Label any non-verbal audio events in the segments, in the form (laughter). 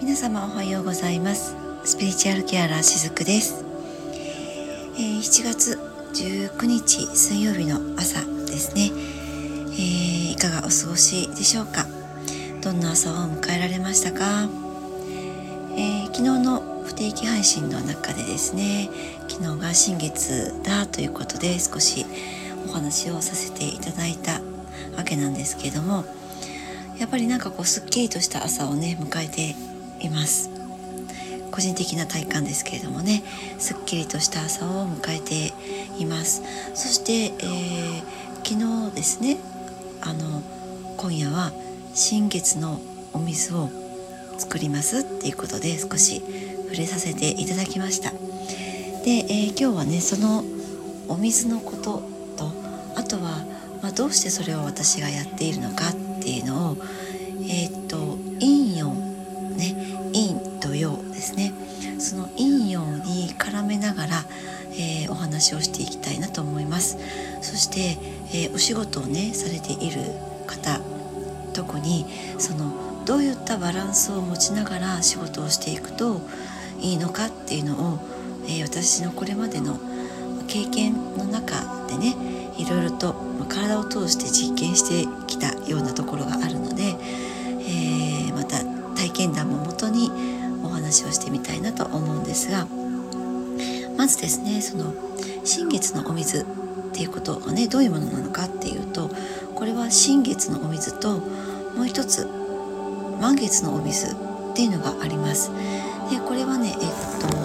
皆様おはようございます。スピリチュアルケアラーしずくです、えー、7月19日水曜日の朝ですね、えー、いかがお過ごしでしょうか？どんな朝を迎えられましたか、えー、昨日の不定期配信の中でですね昨日が新月だということで少しお話をさせていただいたわけなんですけれどもやっぱりなんかこうすっきりとした朝をね迎えています。個人的な体感ですけれどもねすっきりとした朝を迎えています。そして、えー、昨日ですねあの今夜は新月のお水を作りますっていうことで少し触れさせていただきました。で、えー、今日はねそのお水のこととあとは、まあ、どうしてそれを私がやっているのかっていうのをえー、話をしていきたいなと思います。そして、えー、お仕事をねされている方特にそのどういったバランスを持ちながら仕事をしていくといいのかっていうのを、えー、私のこれまでの経験の中でねいろいろと体を通して実験してきたようなところがあるので、えー、また体験談ももとにお話をしてみたいなと思うんですがまずですねその新月のお水っていうことがねどういうものなのかっていうとこれは新月のお水ともう一つ満月のお水っていうのがあります。でこれはね、えっと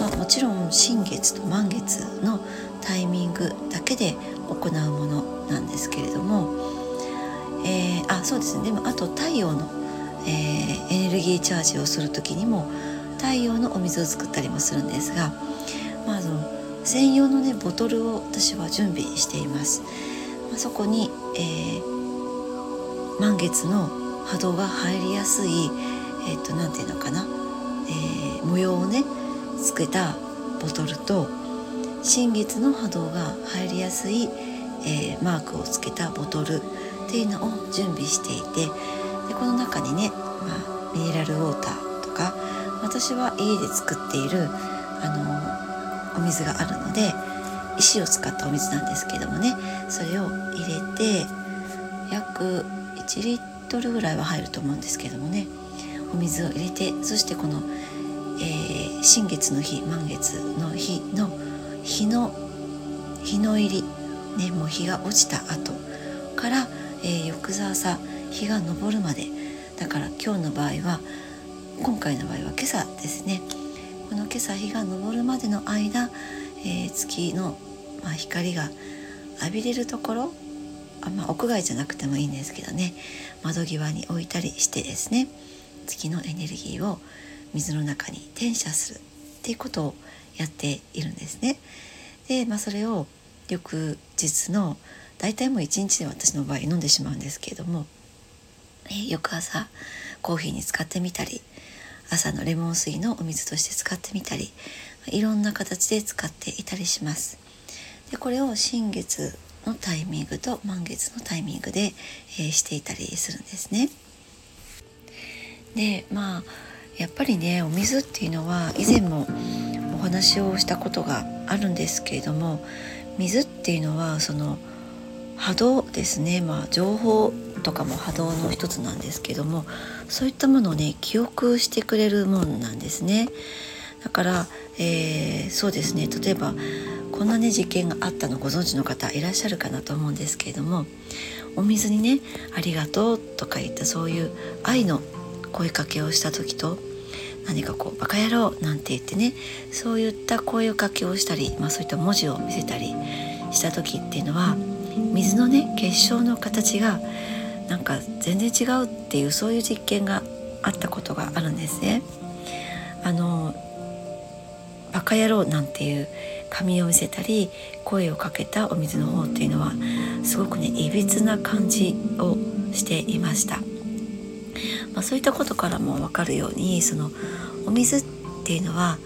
まあ、もちろん新月と満月のタイミングだけで行うものなんですけれども、えー、あそうですねでもあと太陽の、えー、エネルギーチャージをする時にも太陽のお水を作ったりもするんですが、専用のねボトルを私は準備しています。まあ、そこに、えー、満月の波動が入りやすいえっ、ー、と何て言うのかな、えー、模様をねつけたボトルと新月の波動が入りやすい、え、マークをつけたボトルっていうのを準備していてでこの中にね、まあ、ミネラルウォーターとか私は家で作っているあのお水があるので石を使ったお水なんですけどもねそれを入れて約1リットルぐらいは入ると思うんですけどもねお水を入れてそしてこの、えー、新月の日満月の日の日の日の入り、ね、もう日が落ちた後から、えー、翌朝日が昇るまで。だから今日の場合は今回の場合は今朝ですね。この今朝日が昇るまでの間、えー、月の、まあ、光が浴びれるところあ、まあ、屋外じゃなくてもいいんですけどね窓際に置いたりしてですね月のエネルギーを水の中に転写するっていうことをやっているんですね。で、まあ、それを翌日の大体もう一日で私の場合飲んでしまうんですけれども、え翌朝コーヒーに使ってみたり朝のレモン水のお水として使ってみたりいろんな形で使っていたりします。でこれを新月のタイミングと満月のタイミングで、えー、していたりするんですね。でまあやっぱりねお水っていうのは以前もお話をしたことがあるんですけれども水っていうのはその波動ですね。まあ情報とかも波動の一つなんですけどもそういったものをね記憶してくれるもんなんですね。だから、えー、そうですね。例えばこんなね事件があったのご存知の方いらっしゃるかなと思うんですけれどもお水にね「ありがとう」とか言ったそういう愛の声かけをした時と何かこう「バカ野郎」なんて言ってねそういった声かけをしたり、まあ、そういった文字を見せたりした時っていうのは水のね結晶の形がなんか全然違うっていうそういう実験があったことがあるんですね。あのバカ野郎なんていう紙を見せたり声をかけたお水の方っていうのはすごくねいびつな感じをしていました。まあ、そういったことからも分かるようにそのお水っていうのは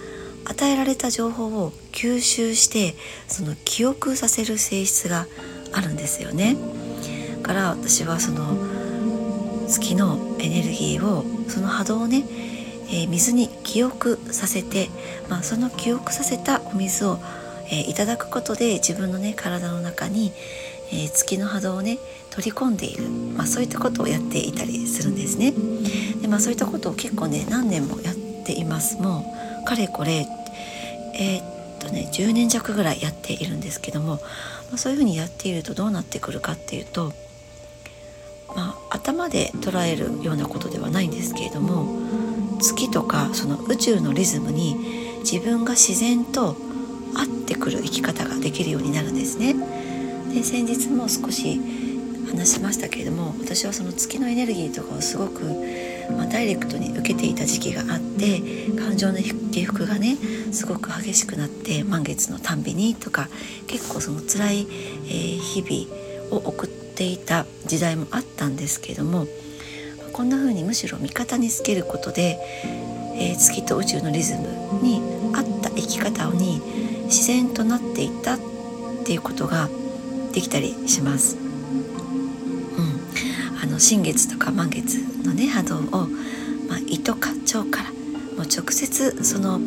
与えられた情報を吸収してその記憶させる性質があるんですよね。から私はその月のエネルギーをその波動をね、えー、水に記憶させて、まあ、その記憶させたお水を、えー、いただくことで自分のね体の中に、えー、月の波動をね取り込んでいる、まあ、そういったことをやっていたりするんですね。でまあ、そういったことを結構ね何年もやっています。もうかれこれえー、っとね10年弱ぐらいやっているんですけども、まあ、そういうふうにやっているとどうなってくるかっていうと、まあ、頭で捉えるようなことではないんですけれども月とかその宇宙のリズムに自分が自然と合ってくる生き方ができるようになるんですね。で先日も少し話しましたけれども私はその月のエネルギーとかをすごく、まあ、ダイレクトに受けていた時期があって感情の起伏がねすごく激しくなって満月のたんびにとか結構その辛い、えー、日々を送っていた時代もあったんですけどもこんな風にむしろ味方につけることで、えー、月と宇宙のリズムに合った生き方に自然となっていったっていうことができたりします。の新月とか満月のね波動を、まあ、胃とか腸からもう直接その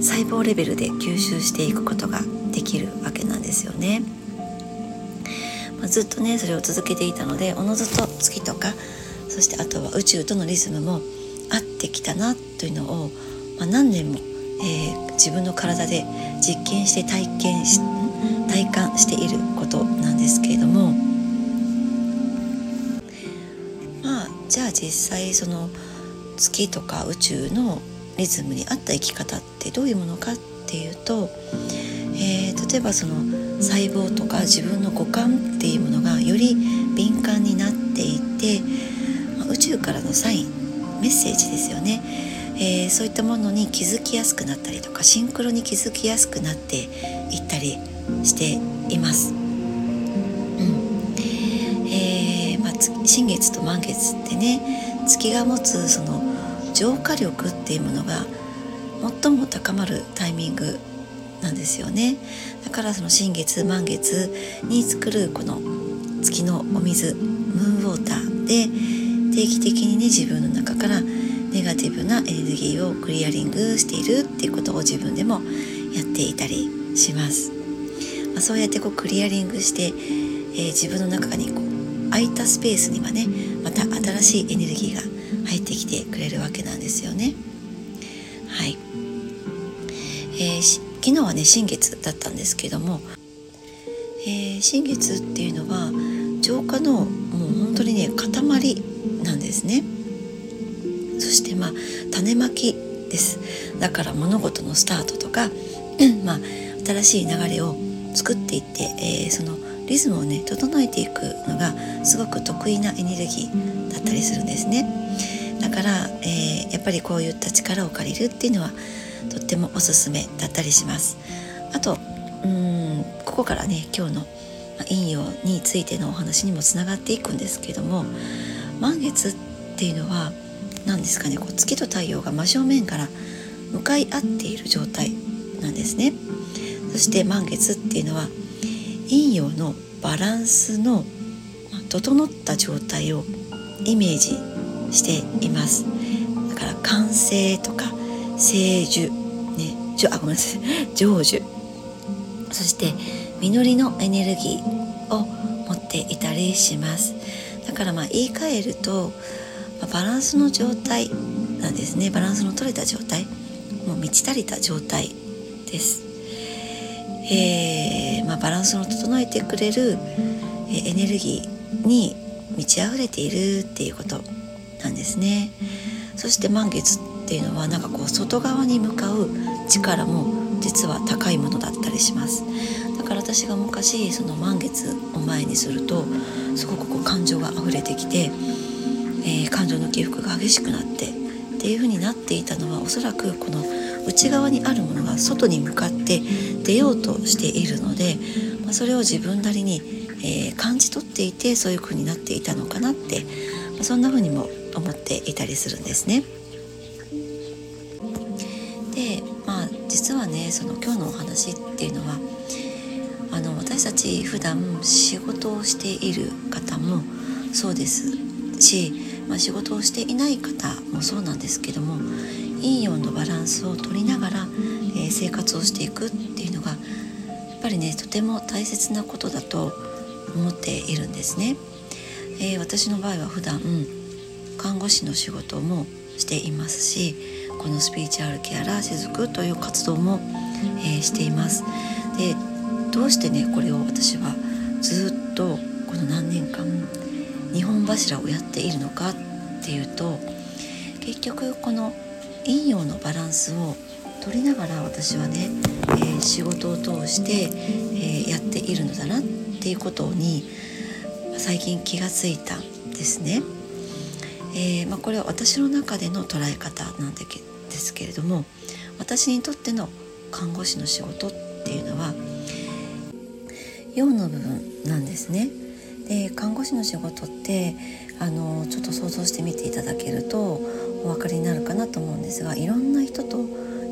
細胞レベルで吸収していくことができるわけなんですよね。まあ、ずっとねそれを続けていたのでおのずと月とかそしてあとは宇宙とのリズムも合ってきたなというのを、まあ、何年も、えー、自分の体で実験して体験し体感していることなんですけれどもじゃあ実際その月とか宇宙のリズムに合った生き方ってどういうものかっていうと、えー、例えばその細胞とか自分の五感っていうものがより敏感になっていて、ま、宇宙からのサインメッセージですよね、えー、そういったものに気づきやすくなったりとかシンクロに気づきやすくなっていったりしています。新月と満月ってね月が持つその浄化力っていうものが最も高まるタイミングなんですよねだからその新月満月に作るこの月のお水ムーンウォーターで定期的にね自分の中からネガティブなエネルギーをクリアリングしているっていうことを自分でもやっていたりします。まあ、そうやってこうクリアリングして、えー、自分の中にこう空いたスペースにはねまた新しいエネルギーが入ってきてくれるわけなんですよね。はい、えー、昨日はね新月だったんですけども、えー、新月っていうのは浄化のもう本当にね塊なんですね。そしてまあ種まきですだから物事のスタートとか (clears throat) まあ新しい流れを作っていって、えー、そのリズムをね整えていくのがすごく得意なエネルギーだったりするんですね。だから、えー、やっぱりこういった力を借りるっていうのはとってもおすすめだったりします。あとうんここからね今日の陰陽についてのお話にもつながっていくんですけども満月っていうのは何ですかねこう月と太陽が真正面から向かい合っている状態なんですね。そして満月っていうのは陰陽のバランスの整った状態をイメージしています。だから完成とか成就ねあごめんなさい。成就。そして実りのエネルギーを持っていたりします。だからまあ言い換えると、ま、バランスの状態なんですね。バランスの取れた状態。もう満ち足りた状態です。えー、まあ、バランスを整えてくれる、エネルギーに満ち溢れているっていうことなんですね。そして満月っていうのはなんかこう外側に向かう力も実は高いものだったりします。だから私が昔その満月を前にするとすごくこう感情が溢れてきて、えー、感情の起伏が激しくなってっていう風になっていたのはおそらくこの内側にあるものが外に向かって出ようとしているので、まあ、それを自分なりに、えー、感じ取っていてそういう風になっていたのかなって、まあ、そんな風にも思っていたりするんですね。でまあ実はねその今日のお話っていうのはあの私たち普段仕事をしている方もそうですしまあ、仕事をしていない方もそうなんですけども陰陽のバランスを取りながら、えー、生活をしていくっていうのがやっぱりねとても大切なことだと思っているんですね。えー、私の場合は普段看護師の仕事もしていますしこのスピリチュアルケアラー雫という活動も、えー、しています。でどうしてねこれを私はずっとこの何年間日本柱をやっているのかっていうと結局この陰陽のバランスを取りながら私はね、えー、仕事を通して、えー、やっているのだなっていうことに最近気がついたんですね。えーまあ、これは私の中での捉え方なんですけれども私にとっての看護師の仕事っていうのは陽の部分なんですね。で看護師の仕事ってあのちょっと想像してみていただけるとお分かりになるかなと思うんですがいろんな人と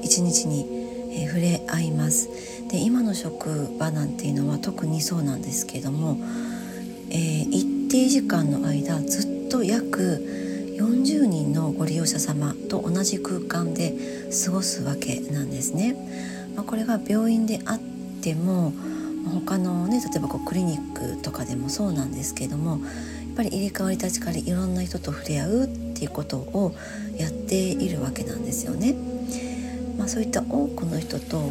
一日に、えー、触れ合います。で今の職場なんていうのは特にそうなんですけども、えー、一定時間の間ずっと約40人のご利用者様と同じ空間で過ごすわけなんですね。まあ、これが病院であっても他のね例えばこうクリニックとかでもそうなんですけどもやっぱり入れ替わり立ち替わりいろんな人と触れ合うっていうことをやっているわけなんですよね。まあ、そういった多くの人と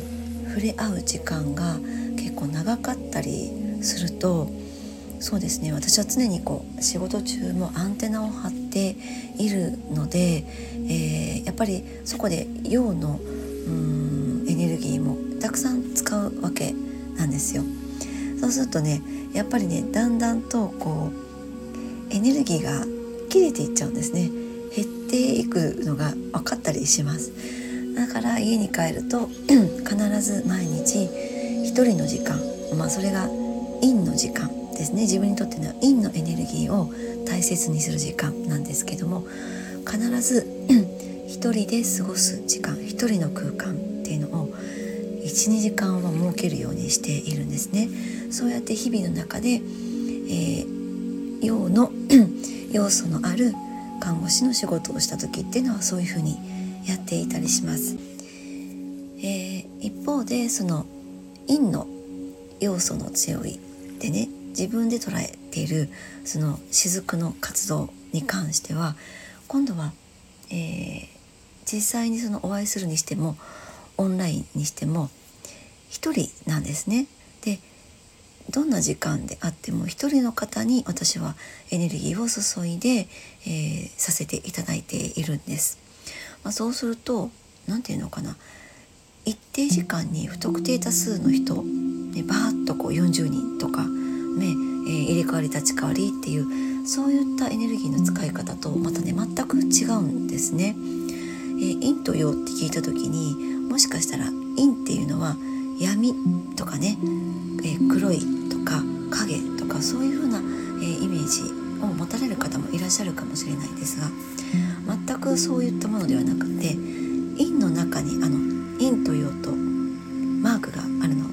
触れ合う時間が結構長かったりするとそうですね私は常にこう仕事中もアンテナを張っているので、えー、やっぱりそこで陽のうんエネルギーもたくさん使うわけなんですよ。そうするとねやっぱりねだんだんとこうエネルギーが切れていっちゃうんですね。減っていくのが分かったりします。だから家に帰ると (clears throat) 必ず毎日一人の時間まあそれが陰の時間ですね。自分にとっての陰のエネルギーを大切にする時間なんですけども必ず (clears throat) 一人で過ごす時間一人の空間っていうのを12時間は設けるようにしているんですね。そうやって日々の中で、えー、陽の (clears throat) 要素のある看護師の仕事をした時っていうのはそういうふうにやっていたりします、えー、一方でその陰の要素の強いでね自分で捉えているその雫の活動に関しては今度は、えー、実際にそのお会いするにしてもオンラインにしても一人なんですね。でどんな時間であっても一人の方に私はエネルギーを注いで、えー、させていただいているんです。まあ、そうすると何て言うのかな一定時間に不特定多数の人、ね、バーッとこう40人とか、ねえー、入れ替わり立ち替わりっていうそういったエネルギーの使い方とまたね全く違うんですね。えー、陰と陽って聞いた時にもしかしたら陰っていうのは闇とかね、えー、黒いとか影とかそういう風な、えー、イメージを持たれる方もいらっしゃるかもしれないですが全くそういったものではなくて陰の中にあの陰と陽とマークがあるのを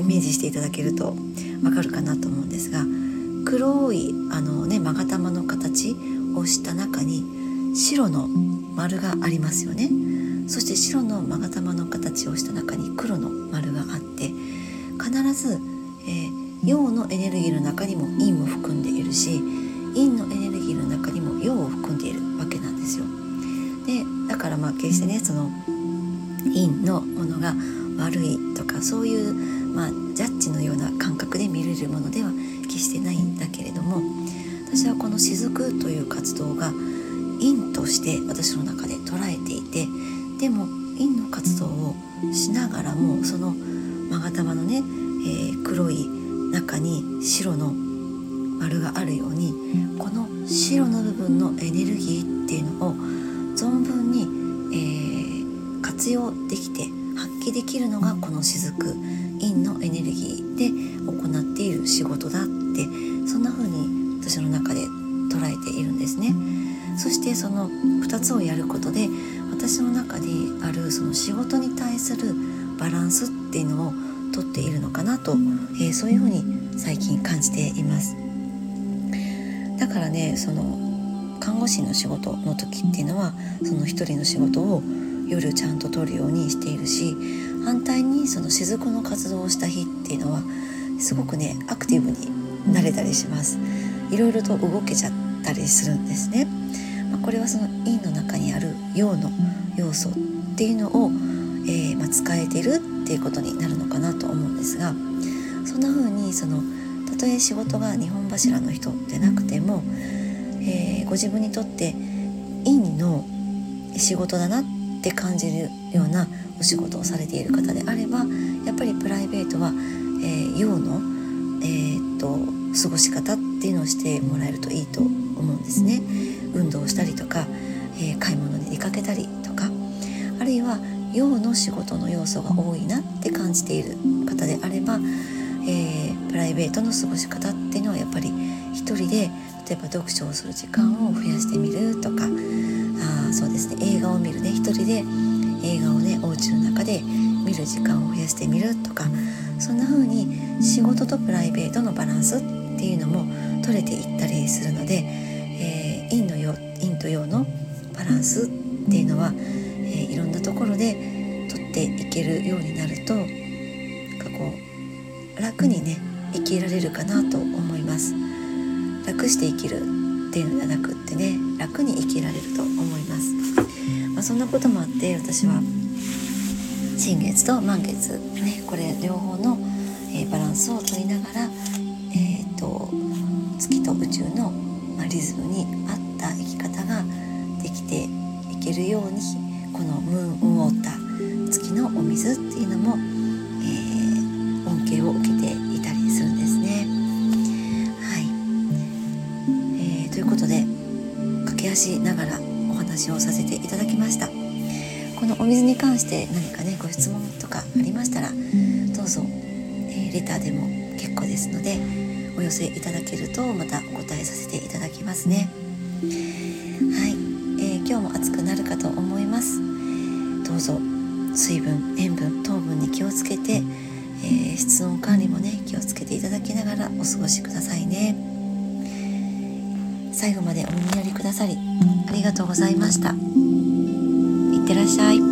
イメージしていただけるとわかるかなと思うんですが黒いあのね勾玉の形をした中に白の丸がありますよね。そして白の勾玉の形をした中に黒の丸があって必ず、えー、陽のエネルギーの中にも陰も含んでいるし陰のエネルギーの中にも陽を含んでいるわけなんですよ。でだからまあ決してねその陰のものが悪いとかそういう、まあ、ジャッジのような感覚で見れるものでは決してないんだけれども私はこの雫という活動が陰として私の中で捉えていてでも陰の活動をしながらもその勾玉のね、えー、黒い中に白の丸があるようにこの白の部分のエネルギーっていうのを存分に、えー、活用できて発揮できるのがこの雫陰のエネルギーで行っている仕事だってそんな風に私の中で捉えているんですね。そしてその2つをやることで私の中にあるその仕事に対するバランスっていうのをとっているのかなと、えー、そういうふうに最近感じています。だからねその看護師の仕事の時っていうのはその一人の仕事を夜ちゃんと取るようにしているし反対にその雫の活動をした日っていうのはすごくねアクティブになれたりします。いろいろと動けちゃったりするんですね、これはその陰の中にある陽の要素っていうのを、えー、まあ、使えてるっていうことになるのかなと思うんですがそんな風にそのたとえ仕事が日本柱の人でなくても、えー、ご自分にとって陰の仕事だなって感じるようなお仕事をされている方であればやっぱりプライベートは、えー、陽の、えー、っと過ごし方っていうのをしてもらえるといいと思うんですね。運動したりとか、えー、買い物に出かけたりとかあるいは陽の仕事の要素が多いなって感じている方であれば、えー、プライベートの過ごし方っていうのはやっぱり一人で例えば読書をする時間を増やしてみるとかあそうですね映画を見るね一人で映画をねお家の中で見る時間を増やしてみるとかそんな風に仕事とプライベートのバランスっていうのも取れていったりするので、陰の陽陰と陽のバランスっていうのは、えー、いろんなところで取っていけるようになるとかこう楽にね生きられるかなと思います。楽して生きるっていうのではなくってね楽に生きられると思います、まあ、そんなこともあって私は新月と満月ねこれ両方の、えー、バランスを取りながらえーと、月と宇宙の、まあ、リズムに合った生き方ができていけるようにこのムーンウォーター月のお水っていうのも、えー、恩恵を受けていたりするんですね。はい、えー、ということで駆け足ながらお話をさせていただきました。このお水に関して何かねご質問とかありましたらどうぞ、えー、レターでも結構ですのでお寄せいただけるとまたお答えさせていただきますねはい、えー、今日も暑くなるかと思います。どうぞ水分塩分糖分に気をつけて、えー、室温管理もね気をつけていただきながらお過ごしくださいね。最後までお耳寄りくださりありがとうございました。いってらっしゃい。